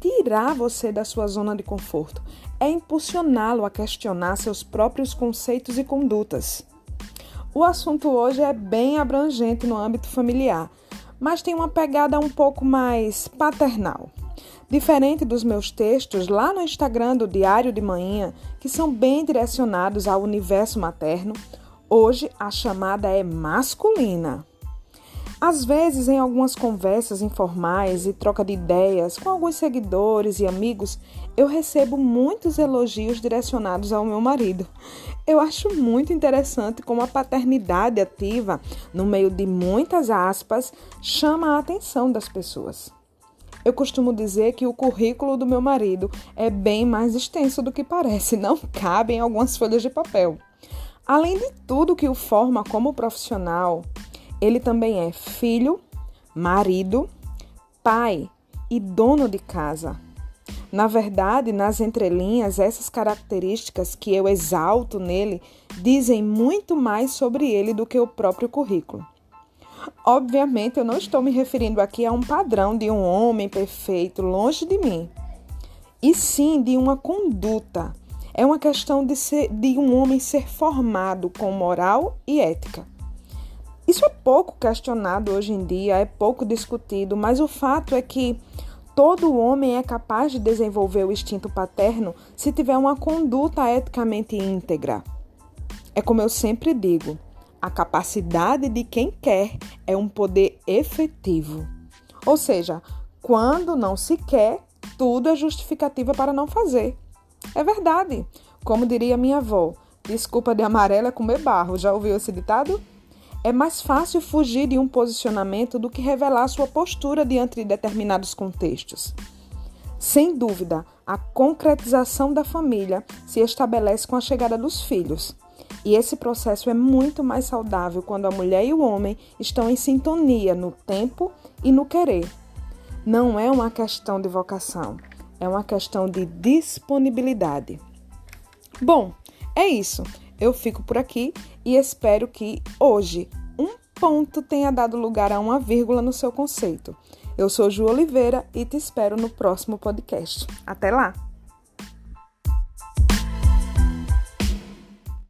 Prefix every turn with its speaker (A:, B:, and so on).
A: tirar você da sua zona de conforto, é impulsioná-lo a questionar seus próprios conceitos e condutas. O assunto hoje é bem abrangente no âmbito familiar, mas tem uma pegada um pouco mais paternal. Diferente dos meus textos lá no Instagram do Diário de Manhã, que são bem direcionados ao universo materno, hoje a chamada é masculina. Às vezes, em algumas conversas informais e troca de ideias com alguns seguidores e amigos, eu recebo muitos elogios direcionados ao meu marido. Eu acho muito interessante como a paternidade ativa, no meio de muitas aspas, chama a atenção das pessoas. Eu costumo dizer que o currículo do meu marido é bem mais extenso do que parece, não cabe em algumas folhas de papel. Além de tudo que o forma como profissional, ele também é filho, marido, pai e dono de casa. Na verdade, nas entrelinhas, essas características que eu exalto nele dizem muito mais sobre ele do que o próprio currículo. Obviamente, eu não estou me referindo aqui a um padrão de um homem perfeito, longe de mim, e sim de uma conduta. É uma questão de, ser, de um homem ser formado com moral e ética. Isso é pouco questionado hoje em dia, é pouco discutido, mas o fato é que todo homem é capaz de desenvolver o instinto paterno se tiver uma conduta eticamente íntegra. É como eu sempre digo: a capacidade de quem quer é um poder efetivo. Ou seja, quando não se quer, tudo é justificativa para não fazer. É verdade. Como diria minha avó, desculpa de amarela é comer barro. Já ouviu esse ditado? É mais fácil fugir de um posicionamento do que revelar sua postura diante de determinados contextos. Sem dúvida, a concretização da família se estabelece com a chegada dos filhos. E esse processo é muito mais saudável quando a mulher e o homem estão em sintonia no tempo e no querer. Não é uma questão de vocação, é uma questão de disponibilidade. Bom, é isso. Eu fico por aqui e espero que hoje um ponto tenha dado lugar a uma vírgula no seu conceito. Eu sou Ju Oliveira e te espero no próximo podcast. Até lá!